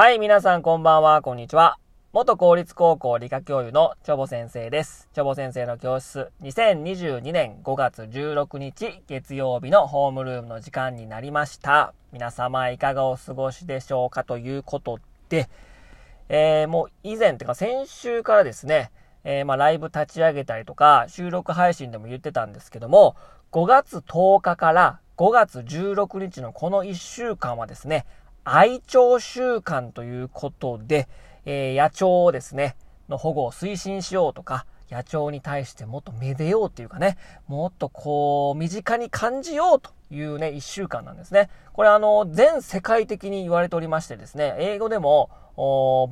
はい、皆さんこんばんは、こんにちは。元公立高校理科教諭のチョボ先生です。チョボ先生の教室、2022年5月16日月曜日のホームルームの時間になりました。皆様いかがお過ごしでしょうかということで、えー、もう以前っていうか先週からですね、えー、まあライブ立ち上げたりとか収録配信でも言ってたんですけども、5月10日から5月16日のこの1週間はですね、愛鳥週間ということで、えー、野鳥をですね、の保護を推進しようとか、野鳥に対してもっとめでようっていうかね、もっとこう、身近に感じようというね、一週間なんですね。これあの、全世界的に言われておりましてですね、英語でも、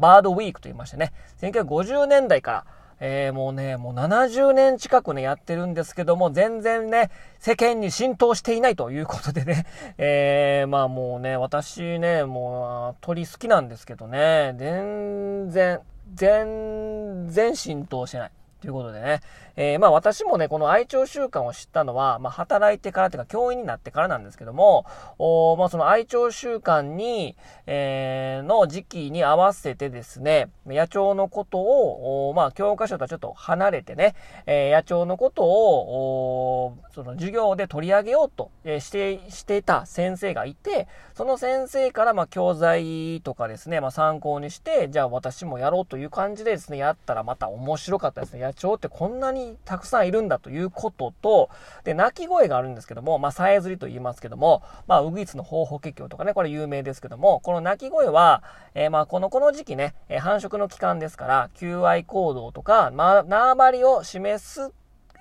バードウィークと言いましてね、1950年代から、えー、もうね、もう70年近くね、やってるんですけども、全然ね、世間に浸透していないということでね、えー、まあもうね、私ね、もう鳥好きなんですけどね、全然、全然浸透してない。ということでね、えー、まあ私もね、この愛鳥習慣を知ったのは、まあ働いてからというか教員になってからなんですけども、おまあその愛鳥習慣に、えー、の時期に合わせてですね、野鳥のことを、おまあ教科書とはちょっと離れてね、えー、野鳥のことを、おその授業で取り上げようと、えー、して、してた先生がいて、その先生からまあ教材とかですね、まあ参考にして、じゃあ私もやろうという感じでですね、やったらまた面白かったですね。野鳥ってこんなにたくさんいるんだということと、で、鳴き声があるんですけども、まあ、さえずりと言いますけども、まあ、ウグイスの方法結局とかね、これ有名ですけども、この鳴き声は、えー、まあ、この、この時期ね、え、繁殖の期間ですから、求愛行動とか、まあ、縄張りを示す、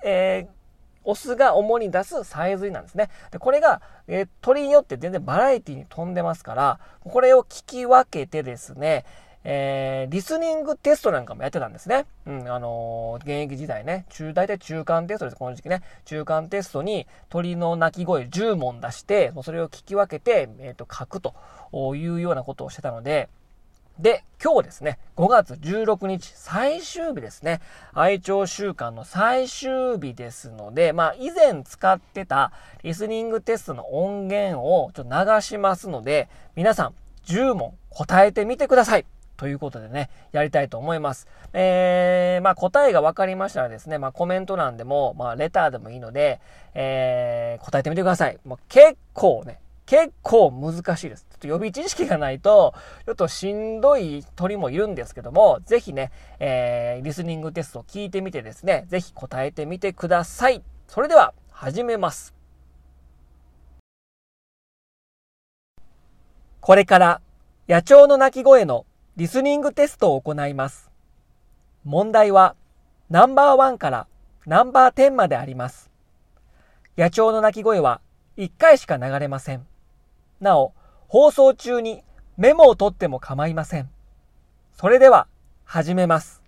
えー、オスが主に出すさえずりなんですね。で、これが、えー、鳥によって全然バラエティに飛んでますから、これを聞き分けてですね、えー、リスニングテストなんかもやってたんですね。うん、あのー、現役時代ね、中、大体中間テストです、この時期ね。中間テストに鳥の鳴き声10問出して、それを聞き分けて、えっ、ー、と、書くというようなことをしてたので、で、今日ですね、5月16日、最終日ですね。愛鳥週間の最終日ですので、まあ、以前使ってたリスニングテストの音源をちょっと流しますので、皆さん10問答えてみてください。ということでね、やりたいと思います。えー、まあ答えが分かりましたらですね、まあコメント欄でも、まあレターでもいいので、えー、答えてみてください。まあ、結構ね、結構難しいです。ちょっと予備知識がないと、ちょっとしんどい鳥もいるんですけども、ぜひね、えー、リスニングテストを聞いてみてですね、ぜひ答えてみてください。それでは、始めます。これから、野鳥の鳴き声のリスニングテストを行います。問題はナンバーワンからナンバーテンまであります。野鳥の鳴き声は1回しか流れません。なお、放送中にメモを取っても構いません。それでは、始めます。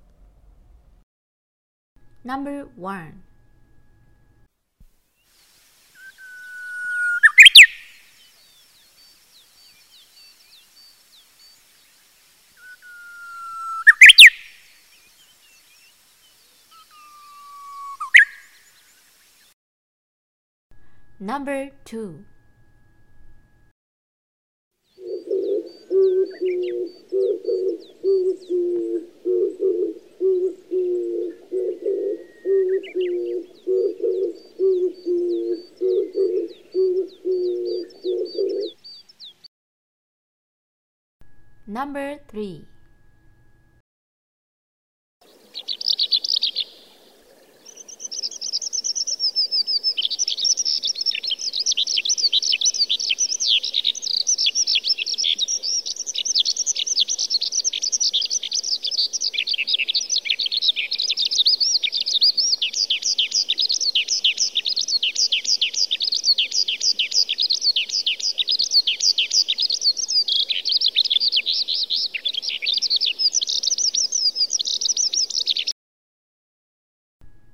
Number 1 Number 2 Number 3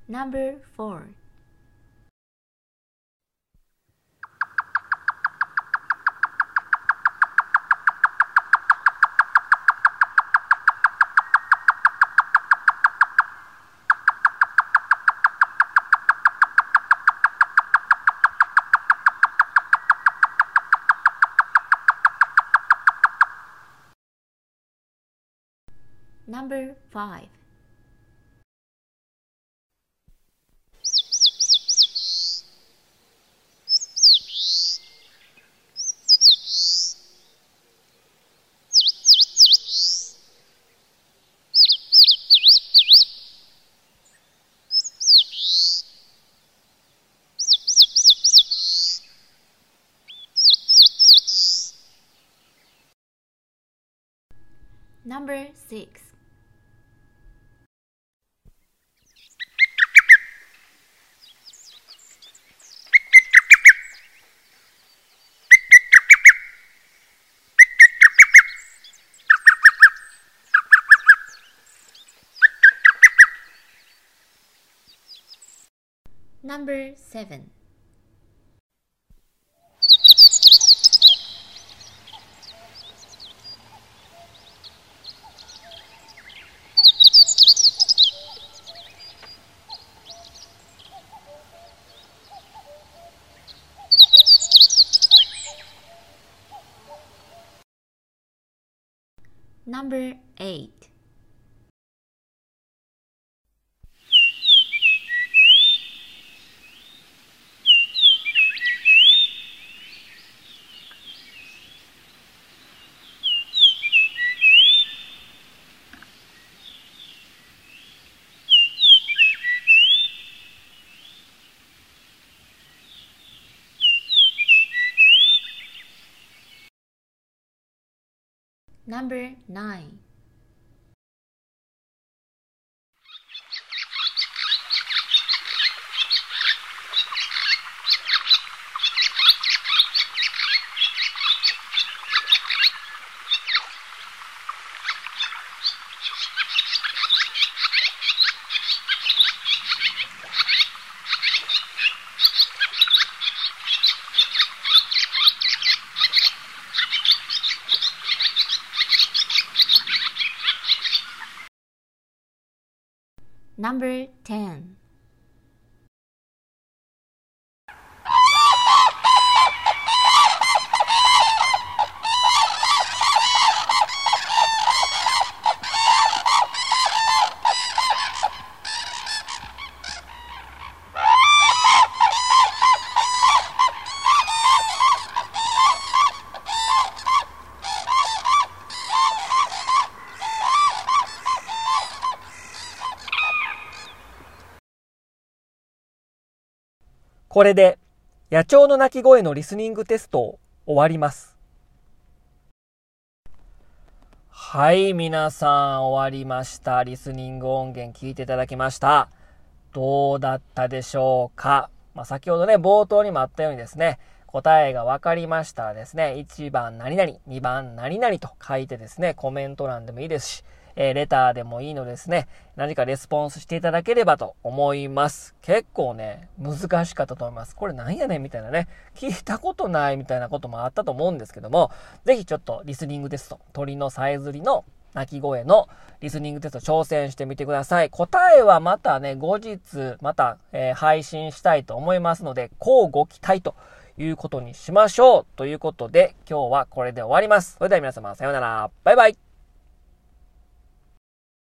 Number 4 Number 5 Number 6. Number 7. Number 8. Number 9. Number 10. これで野鳥の鳴き声のリスニングテストを終わります。はい、皆さん終わりました。リスニング音源聞いていただきました。どうだったでしょうか？まあ、先ほどね、冒頭にもあったようにですね、答えが分かりましたらですね、1番何々、2番何々と書いてですね、コメント欄でもいいですし、えーレターでもいいのですね、何かレスポンスしていただければと思います。結構ね、難しかったと思います。これなんやねんみたいなね、聞いたことないみたいなこともあったと思うんですけども、ぜひちょっとリスニングテスト、鳥のさえずりの鳴き声のリスニングテスト挑戦してみてください。答えはまたね、後日、また、えー配信したいと思いますので、こうご期待ということにしましょう。ということで、今日はこれで終わります。それでは皆様、さようなら。バイバイ。